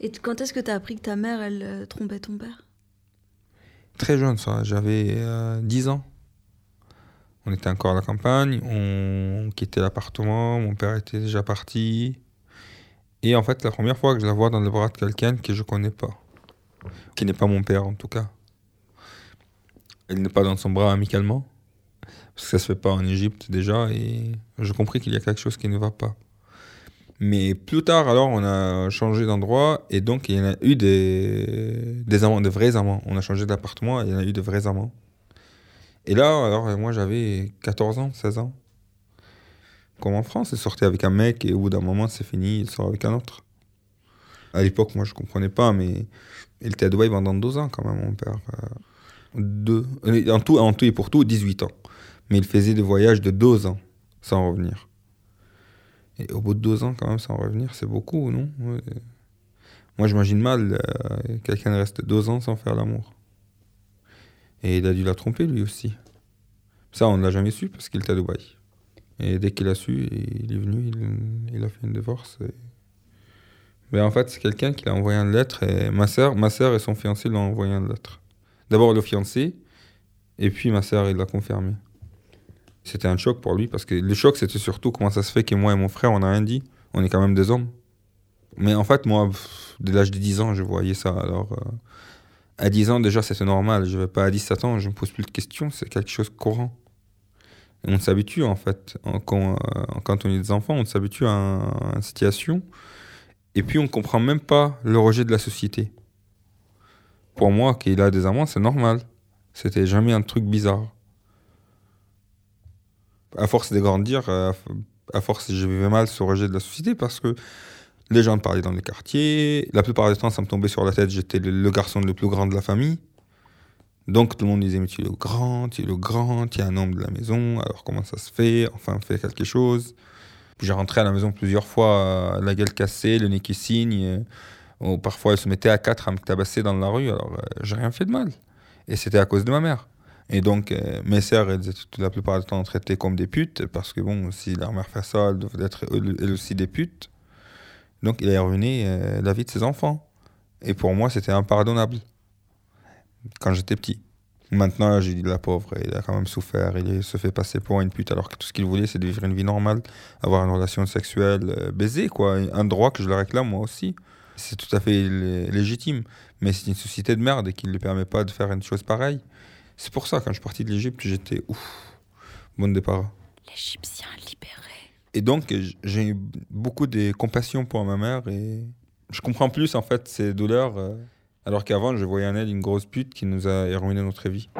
Et quand est-ce que tu as appris que ta mère, elle euh, trompait ton père? Très jeune, ça. J'avais euh, 10 ans. On était encore à la campagne, on quittait l'appartement, mon père était déjà parti. Et en fait, la première fois que je la vois dans les bras de quelqu'un que je connais pas, qui n'est pas mon père en tout cas, elle n'est pas dans son bras amicalement, parce que ça se fait pas en Égypte déjà, et j'ai compris qu'il y a quelque chose qui ne va pas. Mais plus tard, alors, on a changé d'endroit et donc il y en a eu des, des amants, de vrais amants. On a changé d'appartement et il y en a eu de vrais amants. Et là, alors, moi, j'avais 14 ans, 16 ans. Comme en France, il sortait avec un mec et au bout d'un moment, c'est fini, il sort avec un autre. À l'époque, moi, je comprenais pas, mais il était à Dubaï pendant deux ans quand même, mon père. Euh, Deux. euh, En tout, en tout et pour tout, 18 ans. Mais il faisait des voyages de deux ans sans revenir. Et au bout de deux ans, quand même, sans revenir, c'est beaucoup, non? Ouais. Moi, j'imagine mal euh, quelqu'un reste deux ans sans faire l'amour. Et il a dû la tromper, lui aussi. Ça, on ne l'a jamais su parce qu'il était à Dubaï. Et dès qu'il a su, il est venu, il, a fait une divorce. Mais en fait, c'est quelqu'un qui l'a envoyé une lettre. Et ma sœur, ma sœur et son fiancé l'ont envoyé une lettre. D'abord le fiancé, et puis ma sœur, il l'a confirmé. C'était un choc pour lui parce que le choc, c'était surtout comment ça se fait que moi et mon frère, on n'a rien dit. On est quand même des hommes. Mais en fait, moi, dès l'âge de 10 ans, je voyais ça. Alors, euh, à 10 ans, déjà, c'était normal. Je vais pas à 17 ans, je me pose plus de questions. C'est quelque chose de courant. Et on s'habitue, en fait. Euh, quand on est des enfants, on s'habitue à une situation. Et puis, on comprend même pas le rejet de la société. Pour moi, qu'il a des amants, c'est normal. C'était jamais un truc bizarre. À force de grandir, à force, je vivais mal ce rejet de la société parce que les gens me parlaient dans les quartiers. La plupart du temps, ça me tombait sur la tête. J'étais le, garçon le plus grand de la famille. Donc tout le monde disait, mais tu es le grand, tu es le grand, tu es un homme de la maison, alors comment ça se fait? Enfin, fais quelque chose. J'ai rentré à la maison plusieurs fois, euh, la gueule cassée, le nez qui signe. euh, ou parfois, elle se mettait à quatre à me tabasser dans la rue, alors euh, j'ai rien fait de mal. Et c'était à cause de ma mère. Et donc, euh, mes sœurs, elles étaient la plupart du temps traitées comme des putes, parce que bon, si leur mère fait ça, elles doivent être elles aussi des putes. Donc, il a ruiné euh, la vie de ses enfants. Et pour moi, c'était impardonnable. Quand j'étais petit. Maintenant, j'ai dit la pauvre, il a quand même souffert, il se fait passer pour une pute, alors que tout ce qu'il voulait, c'est de vivre une vie normale, avoir une relation sexuelle, euh, baiser, quoi. Un droit que je le réclame moi aussi. C'est tout à fait lé- légitime. Mais c'est une société de merde qui ne lui permet pas de faire une chose pareille. C'est pour ça, quand je suis parti de l'Égypte, j'étais ouf, bonne départ. L'Égyptien libéré. Et donc, j'ai eu beaucoup de compassion pour ma mère et je comprends plus en fait ses douleurs. euh, alors qu'avant, je voyais en elle une grosse pute qui nous a ruiné notre vie.